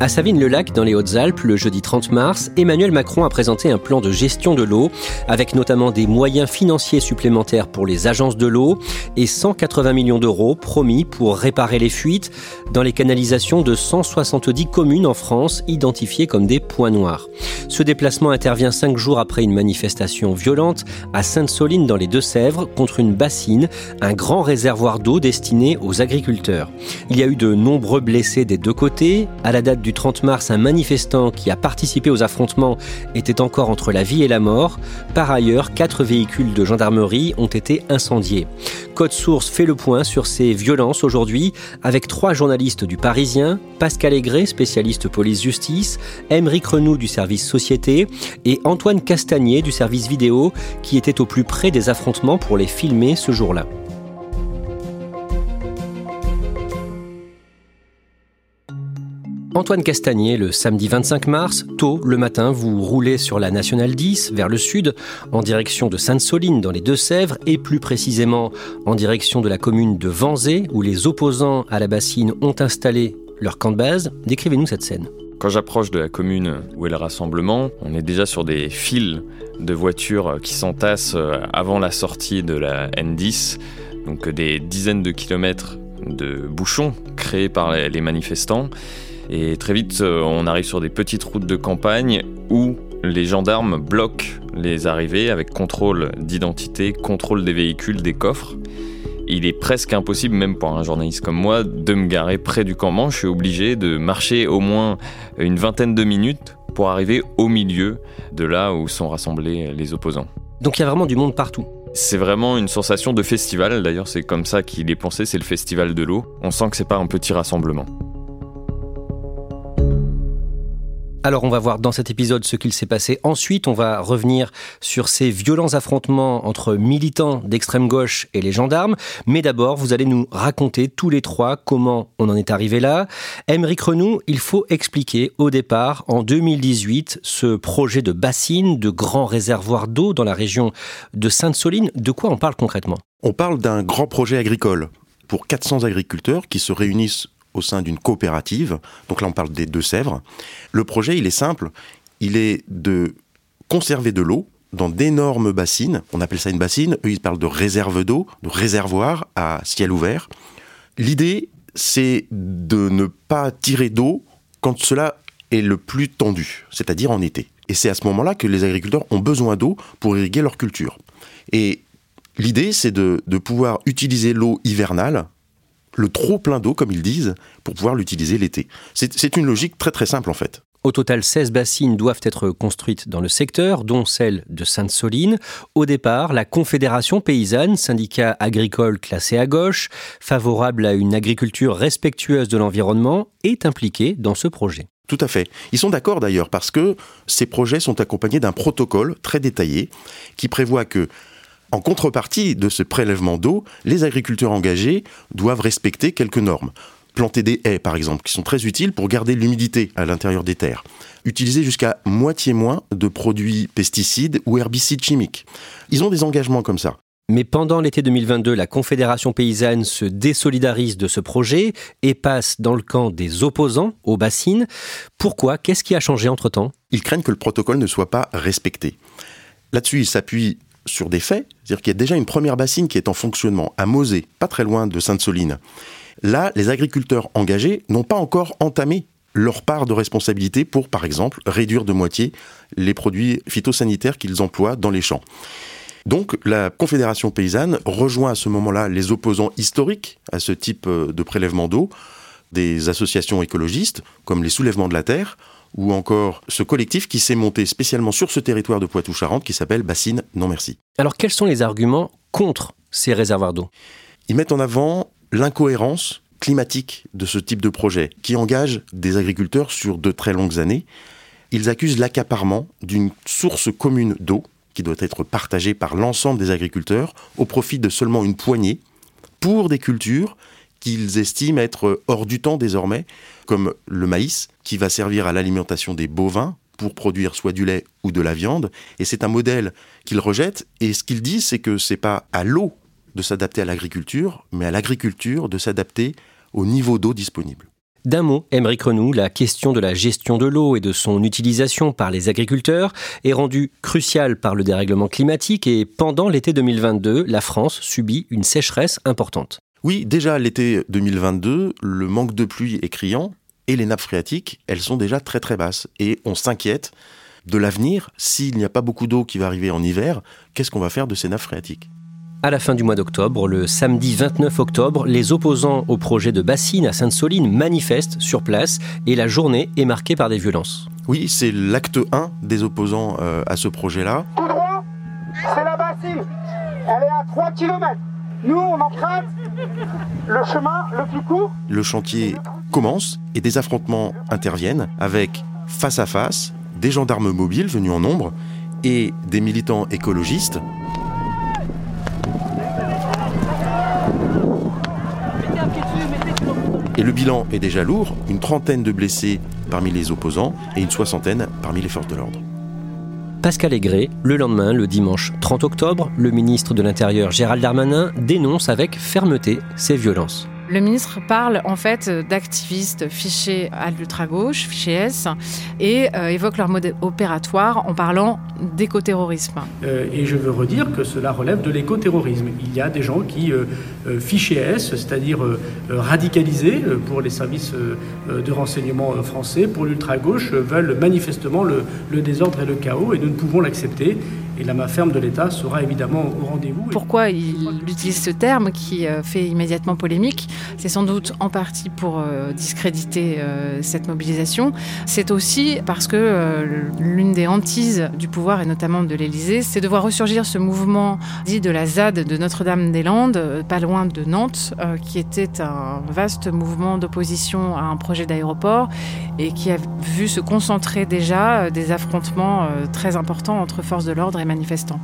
À Savine-le-Lac, dans les Hautes-Alpes, le jeudi 30 mars, Emmanuel Macron a présenté un plan de gestion de l'eau, avec notamment des moyens financiers supplémentaires pour les agences de l'eau et 180 millions d'euros promis pour réparer les fuites dans les canalisations de 170 communes en France identifiées comme des points noirs. Ce déplacement intervient cinq jours après une manifestation violente à Sainte-Soline dans les Deux-Sèvres contre une bassine, un grand réservoir d'eau destiné aux agriculteurs. Il y a eu de nombreux blessés des deux côtés. À la date du 30 mars, un manifestant qui a participé aux affrontements était encore entre la vie et la mort. Par ailleurs, quatre véhicules de gendarmerie ont été incendiés. Code Source fait le point sur ces violences aujourd'hui avec trois journalistes du Parisien, Pascal Aigret, spécialiste police-justice, Émeric Renou du service Société et Antoine Castagnier du service vidéo qui était au plus près des affrontements pour les filmer ce jour-là. Antoine Castagnier, le samedi 25 mars, tôt le matin, vous roulez sur la Nationale 10 vers le sud, en direction de Sainte-Soline dans les Deux-Sèvres et plus précisément en direction de la commune de Vanzé où les opposants à la bassine ont installé leur camp de base. Décrivez-nous cette scène. Quand j'approche de la commune où est le rassemblement, on est déjà sur des files de voitures qui s'entassent avant la sortie de la N10, donc des dizaines de kilomètres de bouchons créés par les manifestants. Et très vite, euh, on arrive sur des petites routes de campagne où les gendarmes bloquent les arrivées avec contrôle d'identité, contrôle des véhicules, des coffres. Il est presque impossible, même pour un journaliste comme moi, de me garer près du campement. Je suis obligé de marcher au moins une vingtaine de minutes pour arriver au milieu de là où sont rassemblés les opposants. Donc il y a vraiment du monde partout. C'est vraiment une sensation de festival, d'ailleurs c'est comme ça qu'il est pensé, c'est le festival de l'eau. On sent que c'est pas un petit rassemblement. Alors on va voir dans cet épisode ce qu'il s'est passé. Ensuite, on va revenir sur ces violents affrontements entre militants d'extrême gauche et les gendarmes. Mais d'abord, vous allez nous raconter tous les trois comment on en est arrivé là. Émeric Renou, il faut expliquer au départ, en 2018, ce projet de bassine, de grand réservoir d'eau dans la région de Sainte-Soline. De quoi on parle concrètement? On parle d'un grand projet agricole pour 400 agriculteurs qui se réunissent au sein d'une coopérative. Donc là, on parle des Deux-Sèvres. Le projet, il est simple. Il est de conserver de l'eau dans d'énormes bassines. On appelle ça une bassine. Eux, ils parlent de réserve d'eau, de réservoir à ciel ouvert. L'idée, c'est de ne pas tirer d'eau quand cela est le plus tendu, c'est-à-dire en été. Et c'est à ce moment-là que les agriculteurs ont besoin d'eau pour irriguer leur culture. Et l'idée, c'est de, de pouvoir utiliser l'eau hivernale le trop plein d'eau, comme ils disent, pour pouvoir l'utiliser l'été. C'est une logique très très simple en fait. Au total, 16 bassines doivent être construites dans le secteur, dont celle de Sainte-Soline. Au départ, la Confédération paysanne, syndicat agricole classé à gauche, favorable à une agriculture respectueuse de l'environnement, est impliquée dans ce projet. Tout à fait. Ils sont d'accord d'ailleurs parce que ces projets sont accompagnés d'un protocole très détaillé qui prévoit que en contrepartie de ce prélèvement d'eau, les agriculteurs engagés doivent respecter quelques normes. Planter des haies, par exemple, qui sont très utiles pour garder l'humidité à l'intérieur des terres. Utiliser jusqu'à moitié moins de produits pesticides ou herbicides chimiques. Ils ont des engagements comme ça. Mais pendant l'été 2022, la Confédération paysanne se désolidarise de ce projet et passe dans le camp des opposants aux bassines. Pourquoi? Qu'est-ce qui a changé entre-temps? Ils craignent que le protocole ne soit pas respecté. Là-dessus, ils s'appuient sur des faits, c'est-à-dire qu'il y a déjà une première bassine qui est en fonctionnement à Mosée, pas très loin de Sainte-Soline. Là, les agriculteurs engagés n'ont pas encore entamé leur part de responsabilité pour, par exemple, réduire de moitié les produits phytosanitaires qu'ils emploient dans les champs. Donc la Confédération paysanne rejoint à ce moment-là les opposants historiques à ce type euh, de prélèvement d'eau, des associations écologistes comme les Soulèvements de la Terre, ou encore ce collectif qui s'est monté spécialement sur ce territoire de Poitou-Charentes qui s'appelle Bassine Non Merci. Alors quels sont les arguments contre ces réservoirs d'eau? Ils mettent en avant l'incohérence climatique de ce type de projet qui engage des agriculteurs sur de très longues années. Ils accusent l'accaparement d'une source commune d'eau qui doit être partagé par l'ensemble des agriculteurs au profit de seulement une poignée pour des cultures qu'ils estiment être hors du temps désormais, comme le maïs, qui va servir à l'alimentation des bovins pour produire soit du lait ou de la viande. Et c'est un modèle qu'ils rejettent. Et ce qu'ils disent, c'est que c'est pas à l'eau de s'adapter à l'agriculture, mais à l'agriculture de s'adapter au niveau d'eau disponible. D'un mot, Émeric Renou, la question de la gestion de l'eau et de son utilisation par les agriculteurs est rendue cruciale par le dérèglement climatique et pendant l'été 2022, la France subit une sécheresse importante. Oui, déjà l'été 2022, le manque de pluie est criant et les nappes phréatiques, elles sont déjà très très basses et on s'inquiète de l'avenir. S'il n'y a pas beaucoup d'eau qui va arriver en hiver, qu'est-ce qu'on va faire de ces nappes phréatiques? À la fin du mois d'octobre, le samedi 29 octobre, les opposants au projet de bassine à Sainte-Soline manifestent sur place et la journée est marquée par des violences. Oui, c'est l'acte 1 des opposants euh, à ce projet-là. Tout droit, c'est la bassine. Elle est à 3 km. Nous, on emprunte le chemin le plus court. Le chantier commence et des affrontements interviennent avec face à face des gendarmes mobiles venus en nombre et des militants écologistes Et le bilan est déjà lourd, une trentaine de blessés parmi les opposants et une soixantaine parmi les forces de l'ordre. Pascal Aigret, le lendemain, le dimanche 30 octobre, le ministre de l'Intérieur Gérald Darmanin dénonce avec fermeté ces violences. Le ministre parle en fait d'activistes fichés à l'ultra-gauche, fichés S, et euh, évoque leur mode opératoire en parlant d'écoterrorisme. Euh, et je veux redire que cela relève de l'écoterrorisme. Il y a des gens qui, euh, fichés S, c'est-à-dire radicalisés pour les services de renseignement français, pour l'ultra-gauche, veulent manifestement le, le désordre et le chaos, et nous ne pouvons l'accepter. Et la main ferme de l'État sera évidemment au rendez-vous. Pourquoi il utilise ce terme qui fait immédiatement polémique? C'est sans doute en partie pour euh, discréditer euh, cette mobilisation. C'est aussi parce que euh, l'une des hantises du pouvoir, et notamment de l'Élysée, c'est de voir ressurgir ce mouvement dit de la ZAD de Notre-Dame-des-Landes, pas loin de Nantes, qui était un vaste mouvement d'opposition à un projet d'aéroport et qui a vu se concentrer déjà des affrontements très importants entre forces de l'ordre et manifestants.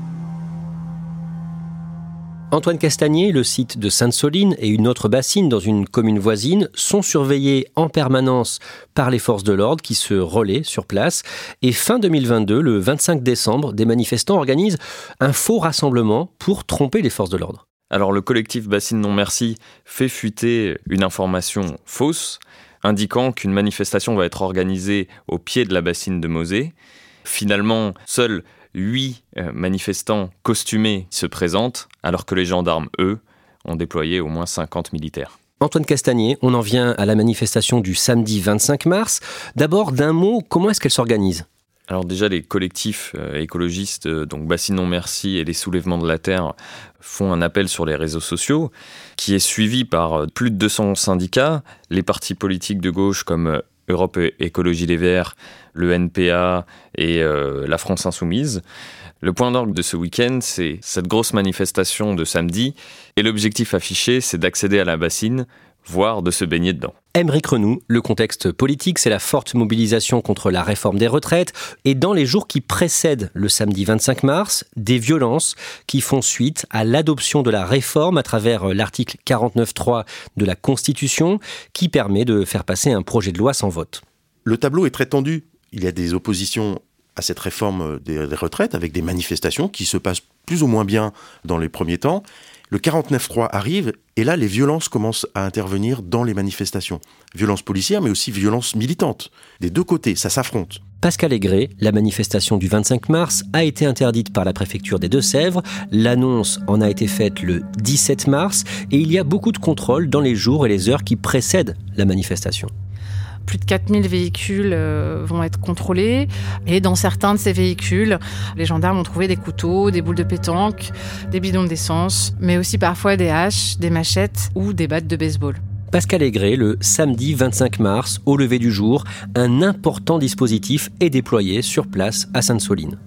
Antoine Castagnier, le site de Sainte-Soline et une autre bassine dans une commune voisine sont surveillés en permanence par les forces de l'ordre qui se relaient sur place. Et fin 2022, le 25 décembre, des manifestants organisent un faux rassemblement pour tromper les forces de l'ordre. Alors le collectif Bassine Non Merci fait fuiter une information fausse indiquant qu'une manifestation va être organisée au pied de la bassine de Mosée. Finalement, seuls huit euh, manifestants costumés se présentent, alors que les gendarmes, eux, ont déployé au moins 50 militaires. Antoine Castagnier, on en vient à la manifestation du samedi 25 mars. D'abord, d'un mot, comment est-ce qu'elle s'organise? Alors déjà, les collectifs euh, écologistes, euh, donc Bassinon Merci et les Soulèvements de la Terre, font un appel sur les réseaux sociaux qui est suivi par plus de 200 syndicats, les partis politiques de gauche comme Europe Écologie Les Verts, le NPA et euh, la France Insoumise. Le point d'orgue de ce week-end, c'est cette grosse manifestation de samedi, et l'objectif affiché, c'est d'accéder à la bassine, voire de se baigner dedans. Émeric Renou, le contexte politique, c'est la forte mobilisation contre la réforme des retraites, et dans les jours qui précèdent le samedi 25 mars, des violences qui font suite à l'adoption de la réforme à travers l'article 49.3 de la Constitution, qui permet de faire passer un projet de loi sans vote. Le tableau est très tendu il y a des oppositions à cette réforme des, retraites avec des manifestations qui se passent plus ou moins bien dans les premiers temps. Le 49-3 arrive et là, les violences commencent à intervenir dans les manifestations. Violences policières, mais aussi violences militantes. Des deux côtés, ça s'affronte. Pascal Aigret, la manifestation du 25 mars a été interdite par la préfecture des Deux-Sèvres. L'annonce en a été faite le 17 mars et il y a beaucoup de contrôles dans les jours et les heures qui précèdent la manifestation plus de 4000 véhicules euh, vont être contrôlés. Et dans certains de ces véhicules, les gendarmes ont trouvé des couteaux, des boules de pétanque, des bidons d'essence, mais aussi parfois des haches, des machettes ou des battes de baseball. Pascal Aigret, le samedi 25 mars, au lever du jour, un important dispositif est déployé sur place à Sainte-Soline.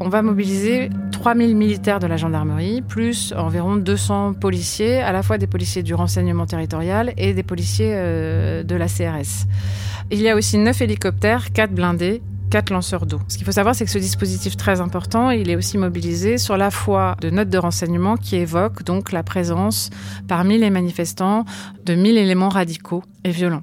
On va mobiliser 3000 militaires de la gendarmerie, plus environ 200 policiers, à la fois des policiers du renseignement territorial et des policiers euh, de la CRS. Il y a aussi 9 hélicoptères, 4 blindés quatre lanceurs d'eau. Ce qu'il faut savoir, c'est que ce dispositif très important, il est aussi mobilisé sur la foi de notes de renseignement qui évoquent donc la présence parmi les manifestants de 1000 éléments radicaux et violents.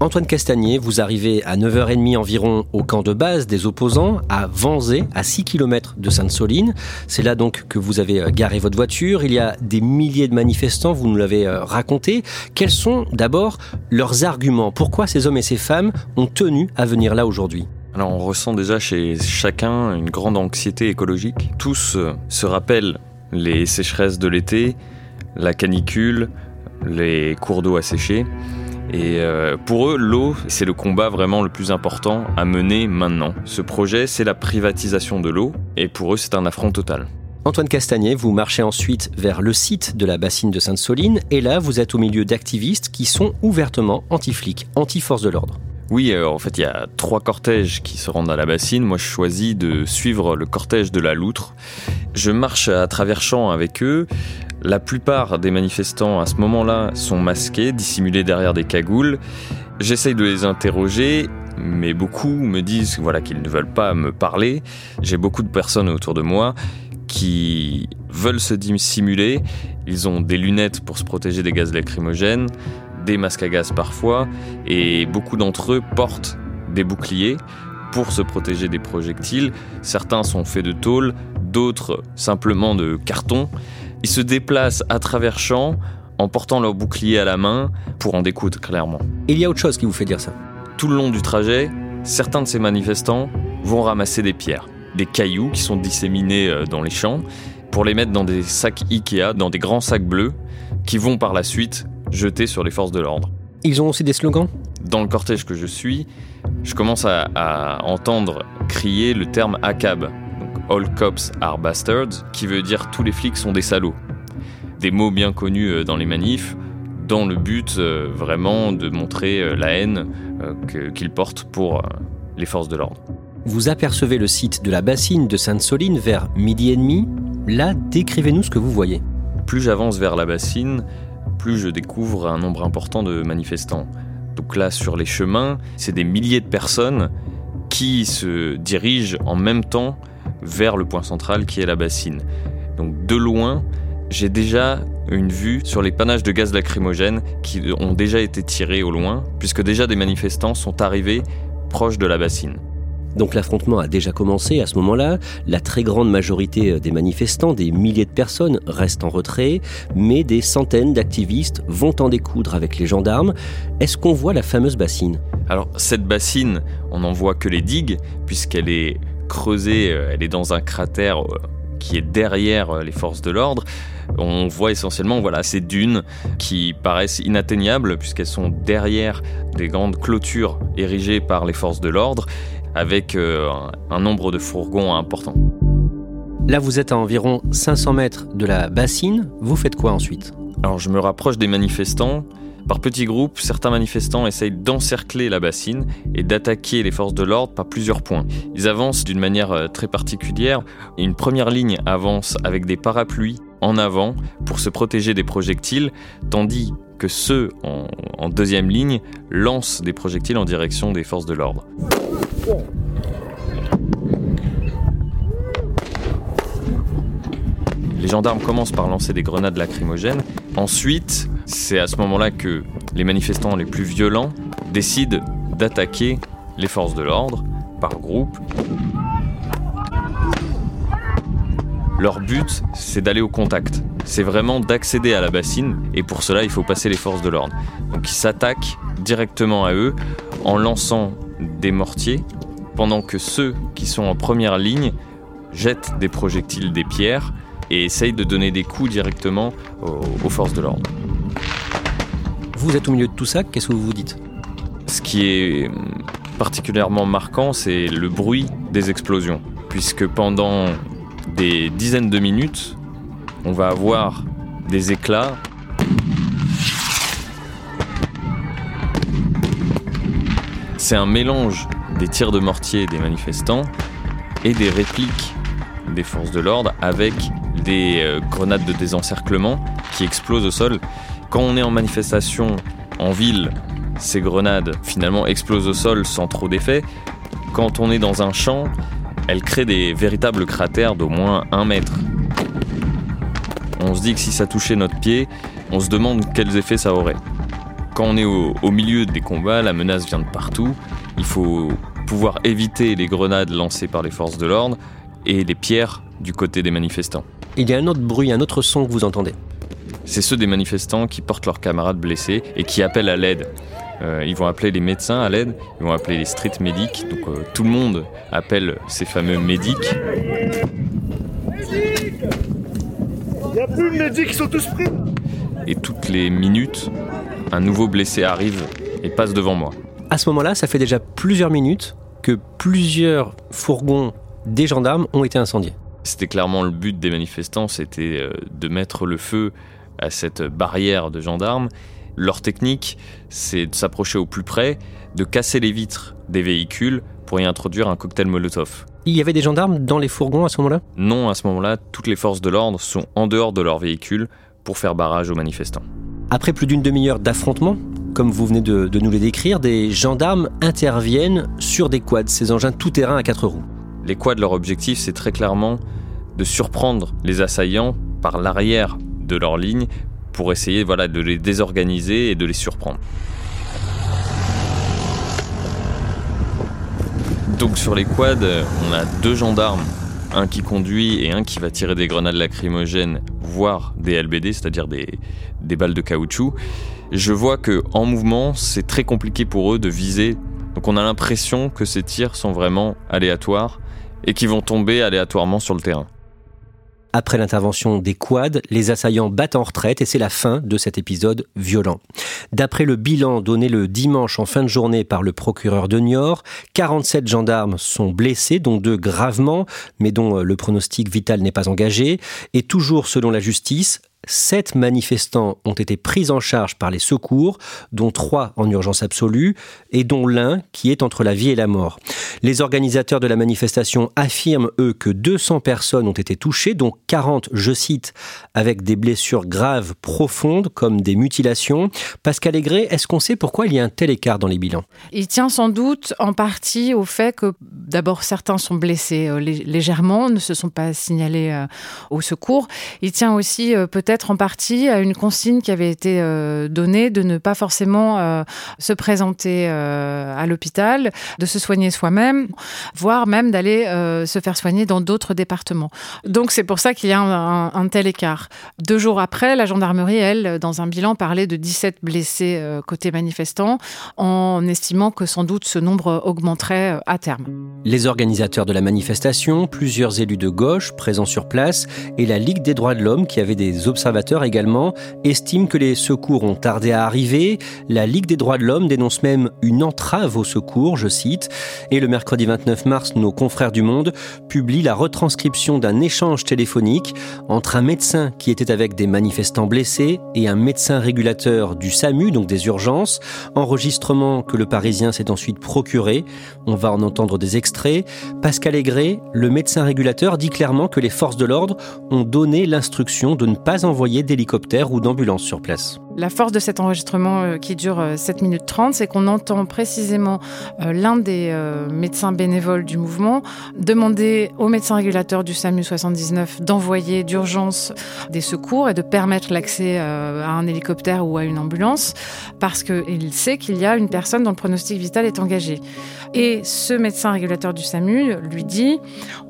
Antoine Castagnier, vous arrivez à 9h30 environ au camp de base des opposants, à Vanzé, à 6 km de Sainte-Soline. C'est là donc que vous avez euh, garé votre voiture. Il y a des milliers de manifestants, vous nous l'avez euh, raconté. Quels sont d'abord leurs arguments? Pourquoi ces hommes et ces femmes ont tenu à venir là aujourd'hui? Alors on ressent déjà chez chacun une grande anxiété écologique. Tous euh, se rappellent les sécheresses de l'été, la canicule, les cours d'eau asséchés. Et euh, pour eux, l'eau, c'est le combat vraiment le plus important à mener maintenant. Ce projet, c'est la privatisation de l'eau, et pour eux, c'est un affront total. Antoine Castagnet, vous marchez ensuite vers le site de la bassine de Sainte-Soline, et là, vous êtes au milieu d'activistes qui sont ouvertement anti-flics, anti-force de l'ordre. Oui, euh, en fait, il y a trois cortèges qui se rendent à la bassine. Moi, je choisis de suivre le cortège de la Loutre. Je marche à travers champs avec eux. La plupart des manifestants à ce moment-là sont masqués, dissimulés derrière des cagoules. J'essaye de les interroger, mais beaucoup me disent voilà qu'ils ne veulent pas me parler. J'ai beaucoup de personnes autour de moi qui veulent se dissimuler. Ils ont des lunettes pour se protéger des gaz lacrymogènes, des masques à gaz parfois, et beaucoup d'entre eux portent des boucliers pour se protéger des projectiles. Certains sont faits de tôle, d'autres simplement de carton. Ils se déplacent à travers champs en portant leur bouclier à la main pour en découdre clairement. Il y a autre chose qui vous fait dire ça. Tout le long du trajet, certains de ces manifestants vont ramasser des pierres, des cailloux qui sont disséminés euh, dans les champs pour les mettre dans des sacs Ikea, dans des grands sacs bleus qui vont par la suite jeter sur les forces de l'ordre. Ils ont aussi des slogans? Dans le cortège que je suis, je commence à, à entendre crier le terme ACAB, All Cops Are Bastards, qui veut dire tous les flics sont des salauds. Des mots bien connus euh, dans les manifs, dans le but euh, vraiment de montrer euh, la haine qu'ils portent pour les forces de l'ordre. Vous apercevez le site de la bassine de Sainte-Soline vers midi et demi. Là, décrivez-nous ce que vous voyez. Plus j'avance vers la bassine, plus je découvre un nombre important de manifestants. Donc là, sur les chemins, c'est des milliers de personnes qui se dirigent en même temps vers le point central qui est la bassine. Donc de loin, j'ai déjà une vue sur les panaches de gaz lacrymogène qui ont déjà été tirés au loin, puisque déjà des manifestants sont arrivés proches de la bassine. Donc l'affrontement a déjà commencé à ce moment-là. La très grande majorité des manifestants, des milliers de personnes, restent en retrait, mais des centaines d'activistes vont en découdre avec les gendarmes. Est-ce qu'on voit la fameuse bassine? Alors cette bassine, on n'en voit que les digues, puisqu'elle est creusée, euh, elle est dans un cratère euh, qui est derrière euh, les forces de l'ordre. On voit essentiellement voilà, ces dunes qui paraissent inatteignables puisqu'elles sont derrière des grandes clôtures érigées par les forces de l'ordre avec un nombre de fourgons important. Là, vous êtes à environ 500 mètres de la bassine. Vous faites quoi ensuite? Alors, je me rapproche des manifestants par petits groupes, certains manifestants essayent d'encercler la bassine et d'attaquer les forces de l'ordre par plusieurs points. Ils avancent d'une manière euh, très particulière. Une première ligne avance avec des parapluies en avant pour se protéger des projectiles, tandis que ceux en, deuxième ligne lancent des projectiles en direction des forces de l'ordre. Les gendarmes commencent par lancer des grenades lacrymogènes. Ensuite, c'est à ce moment-là que les manifestants les plus violents décident d'attaquer les forces de l'ordre par groupe. Leur but, c'est d'aller au contact. C'est vraiment d'accéder à la bassine, et pour cela, il faut passer les forces de l'ordre. Donc ils s'attaquent directement à eux en lançant des mortiers, pendant que ceux qui sont en première ligne jettent des projectiles, des pierres, et essayent de donner des coups directement aux, forces de l'ordre. Vous êtes au milieu de tout ça, qu'est-ce que vous vous dites Ce qui est particulièrement marquant, c'est le bruit des explosions, puisque pendant des dizaines de minutes, on va avoir des éclats. C'est un mélange des tirs de mortier des manifestants et des répliques des forces de l'ordre avec des euh, grenades de désencerclement qui explosent au sol. Quand on est en manifestation en ville, ces grenades finalement explosent au sol sans trop d'effet. Quand on est dans un champ, elles créent des véritables cratères d'au moins un mètre. On se dit que si ça touchait notre pied, on se demande quels effets ça aurait. Quand on est au, au milieu des combats, la menace vient de partout. Il faut pouvoir éviter les grenades lancées par les forces de l'ordre et les pierres du côté des manifestants. Il y a un autre bruit, un autre son que vous entendez. C'est ceux des manifestants qui portent leurs camarades blessés et qui appellent à l'aide. Euh, ils vont appeler les médecins à l'aide, ils vont appeler les street medics, donc euh, tout le monde appelle ces fameux médics. Il n'y a plus de médics, ils sont tous pris Et toutes les minutes, un nouveau blessé arrive et passe devant moi. À ce moment-là, ça fait déjà plusieurs minutes que plusieurs fourgons des gendarmes ont été incendiés. C'était clairement le but des manifestants, c'était euh, de mettre le feu à cette barrière de gendarmes. Leur technique, c'est de s'approcher au plus près, de casser les vitres des véhicules pour y introduire un cocktail Molotov. Il y avait des gendarmes dans les fourgons à ce moment-là? Non, à ce moment-là, toutes les forces de l'ordre sont en dehors de leurs véhicules pour faire barrage aux manifestants. Après plus d'une demi-heure d'affrontement, comme vous venez de, de nous les décrire, des gendarmes interviennent sur des quads, ces engins tout-terrain à quatre roues. Les quads, leur objectif, c'est très clairement de surprendre les assaillants par l'arrière de leur ligne pour essayer voilà, de les désorganiser et de les surprendre. Donc sur les quads, on a deux gendarmes, un qui conduit et un qui va tirer des grenades lacrymogènes, voire des LBD, c'est-à-dire des, des balles de caoutchouc. Je vois que en mouvement, c'est très compliqué pour eux de viser. Donc on a l'impression que ces tirs sont vraiment aléatoires et qui vont tomber aléatoirement sur le terrain. Après l'intervention des quads, les assaillants battent en retraite et c'est la fin de cet épisode violent. D'après le bilan donné le dimanche en fin de journée par le procureur de Niort, 47 gendarmes sont blessés, dont deux gravement, mais dont le pronostic vital n'est pas engagé. Et toujours selon la justice, Sept manifestants ont été pris en charge par les secours, dont trois en urgence absolue et dont l'un qui est entre la vie et la mort. Les organisateurs de la manifestation affirment, eux, que 200 personnes ont été touchées, dont 40, je cite, avec des blessures graves profondes comme des mutilations. Pascal Aigret, est-ce qu'on sait pourquoi il y a un tel écart dans les bilans? Il tient sans doute en partie au fait que d'abord certains sont blessés euh, légèrement, ne se sont pas signalés euh, au secours. Il tient aussi euh, peut-être en partie à une consigne qui avait été euh, donnée de ne pas forcément euh, se présenter euh, à l'hôpital, de se soigner soi-même, voire même d'aller se faire soigner dans d'autres départements. Donc c'est pour ça qu'il y a un, tel écart. Deux jours après, la gendarmerie, elle, dans un bilan, parlait de 17 blessés côté manifestants, en estimant que sans doute ce nombre augmenterait à terme. Les organisateurs de la manifestation, plusieurs élus de gauche présents sur place et la Ligue des droits de l'homme qui avait des observateurs observateurs également estiment que les secours ont tardé à arriver. La Ligue des droits de l'homme dénonce même une entrave au secours, je cite. Et le mercredi 29 mars, nos confrères du Monde publient la retranscription d'un échange téléphonique entre un médecin qui était avec des manifestants blessés et un médecin régulateur du SAMU, donc des urgences. Enregistrement que le Parisien s'est ensuite procuré. On va en entendre des extraits. Pascal Aigret, le médecin régulateur, dit clairement que les forces de l'ordre ont donné l'instruction de ne pas envoyer d'hélicoptères ou d'ambulances sur place. La force de cet enregistrement euh, qui dure 7 minutes 30, c'est qu'on entend précisément euh, l'un des euh, médecins bénévoles du mouvement demander au médecin régulateur du SAMU 79 d'envoyer d'urgence des secours et de permettre l'accès à un hélicoptère ou à une ambulance parce qu'il sait qu'il y a une personne dont le pronostic vital est engagé. Et ce médecin régulateur du SAMU lui dit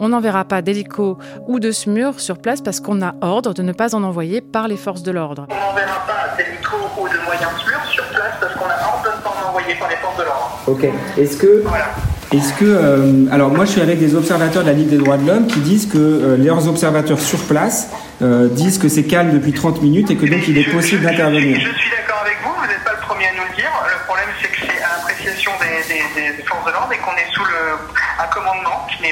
on n'enverra pas d'hélico ou de SMUR sur place parce qu'on a ordre de ne pas en envoyer par les forces de l'ordre. On n'enverra pas d'hélico ou de moyens SMUR sur place parce qu'on a ordre de ne pas en envoyer par les forces de l'ordre. Ok. Est-ce que. Voilà. Est-ce que, euh, alors moi je suis avec des observateurs de la Ligue des droits de l'homme qui disent que euh, leurs observateurs sur place euh, disent que c'est calme depuis 30 minutes et que donc il est possible d'intervenir. Je, je suis d'accord avec vous, vous n'êtes pas le premier à nous le dire. Le problème, c'est que c'est à l'appréciation des, des- des forces de l'ordre et qu'on est sous le, un commandement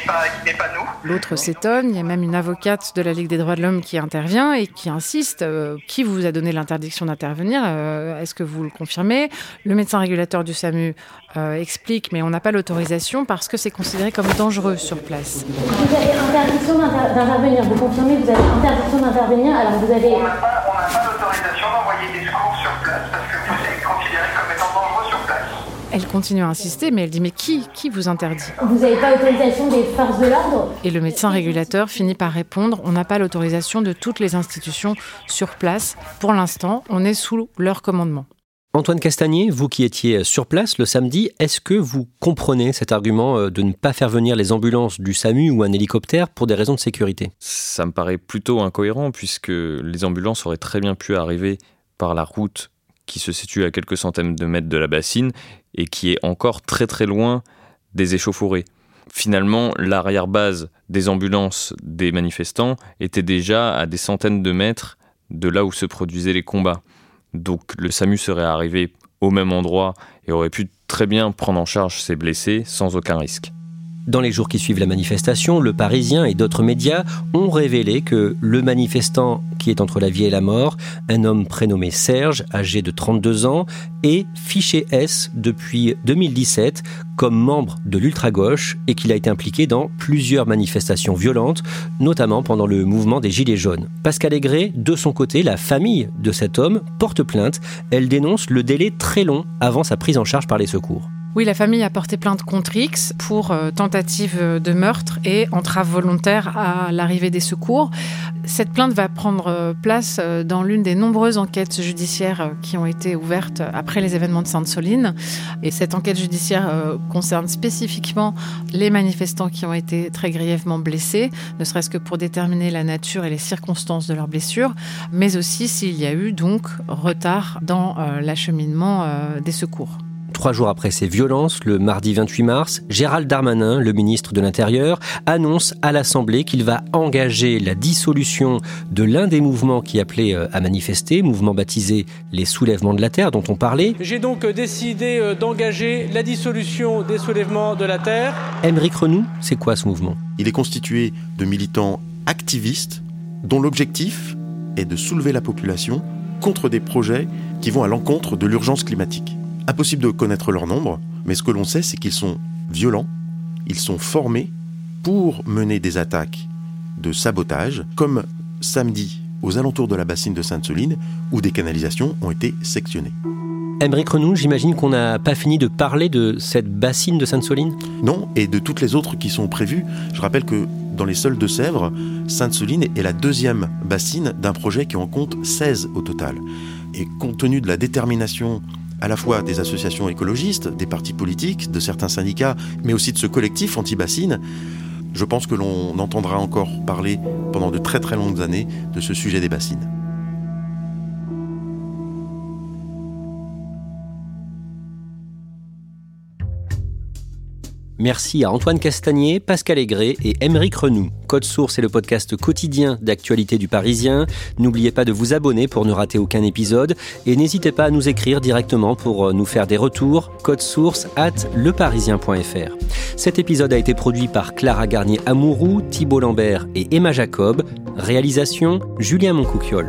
pas, qui n'est pas nous. L'autre s'étonne, il y a même une avocate de la Ligue des droits de l'homme qui intervient et qui insiste. euh, qui vous a donné l'interdiction d'intervenir Euh, Est-ce que vous le confirmez? Le médecin régulateur du SAMU euh, explique, mais on n'a pas l'autorisation parce que c'est considéré comme dangereux sur place. Vous avez interdiction d'inter- d'intervenir. Vous confirmez que vous avez interdiction d'intervenir. Alors vous avez. On n'a pas, on n'a pas l'autorisation d'envoyer des secours sur place parce que vous êtes considéré comme étant dangereux sur place. Elle continue à insister, mais elle dit mais qui Qui vous interdit? Vous n'avez pas l'autorisation des forces de l'ordre? Et le médecin régulateur finit par répondre on n'a pas l'autorisation de toutes les institutions sur place. Pour l'instant, on est sous leur commandement. Antoine Castagnier, vous qui étiez sur place le samedi, est-ce que vous comprenez cet argument euh, de ne pas faire venir les ambulances du SAMU ou un hélicoptère pour des raisons de sécurité? Ça me paraît plutôt incohérent puisque les ambulances auraient très bien pu arriver par la route qui se situe à quelques centaines de mètres de la bassine et qui est encore très très loin des échauffourées. Finalement, l'arrière-base des ambulances des manifestants était déjà à des centaines de mètres de là où se produisaient les combats. Donc le SAMU serait arrivé au même endroit et aurait pu très bien prendre en charge ces blessés sans aucun risque. Dans les jours qui suivent la manifestation, Le Parisien et d'autres médias ont révélé que le manifestant qui est entre la vie et la mort, un homme prénommé Serge, âgé de 32 ans, est fiché S depuis 2017 comme membre de l'ultra-gauche et qu'il a été impliqué dans plusieurs manifestations violentes, notamment pendant le mouvement des Gilets jaunes. Pascal Aigret, de son côté, la famille de cet homme porte plainte. Elle dénonce le délai très long avant sa prise en charge par les secours. Oui, la famille a porté plainte contre X pour euh, tentative de meurtre et entrave volontaire à l'arrivée des secours. Cette plainte va prendre euh, place euh, dans l'une des nombreuses enquêtes judiciaires euh, qui ont été ouvertes après les événements de Sainte-Soline. Et cette enquête judiciaire euh, concerne spécifiquement les manifestants qui ont été très grièvement blessés, ne serait-ce que pour déterminer la nature et les circonstances de leurs blessures, mais aussi s'il y a eu donc retard dans euh, l'acheminement euh, des secours. Trois jours après ces violences, le mardi 28 mars, Gérald Darmanin, le ministre de l'Intérieur, annonce à l'Assemblée qu'il va engager la dissolution de l'un des mouvements qui appelait euh, à manifester, mouvement baptisé les soulèvements de la Terre dont on parlait. J'ai donc décidé euh, d'engager la dissolution des soulèvements de la Terre. Émeric Renou, c'est quoi ce mouvement? Il est constitué de militants activistes dont l'objectif est de soulever la population contre des projets qui vont à l'encontre de l'urgence climatique. Impossible de connaître leur nombre, mais ce que l'on sait, c'est qu'ils sont violents, ils sont formés pour mener des attaques de sabotage, comme samedi aux alentours de la bassine de Sainte-Soline, où des canalisations ont été sectionnées. Émeric Renou, j'imagine qu'on n'a pas fini de parler de cette bassine de Sainte-Soline? Non, et de toutes les autres qui sont prévues. Je rappelle que dans les sols de Sèvres, Sainte-Soline est la deuxième bassine d'un projet qui en compte 16 au total. Et compte tenu de la détermination à la fois des associations écologistes, des partis politiques, de certains syndicats, mais aussi de ce collectif anti-bassine, je pense que l'on entendra encore parler pendant de très très longues années de ce sujet des bassines. Merci à Antoine Castagnier, Pascal Aigret et Émeric Renou. Code Source est le podcast quotidien d'actualité du Parisien. N'oubliez pas de vous abonner pour ne rater aucun épisode et n'hésitez pas à nous écrire directement pour nous faire des retours. Code Source at leparisien.fr. Cet épisode a été produit par Clara Garnier-Amouroux, Thibault Lambert et Emma Jacob. Réalisation Julien Moncouquiole.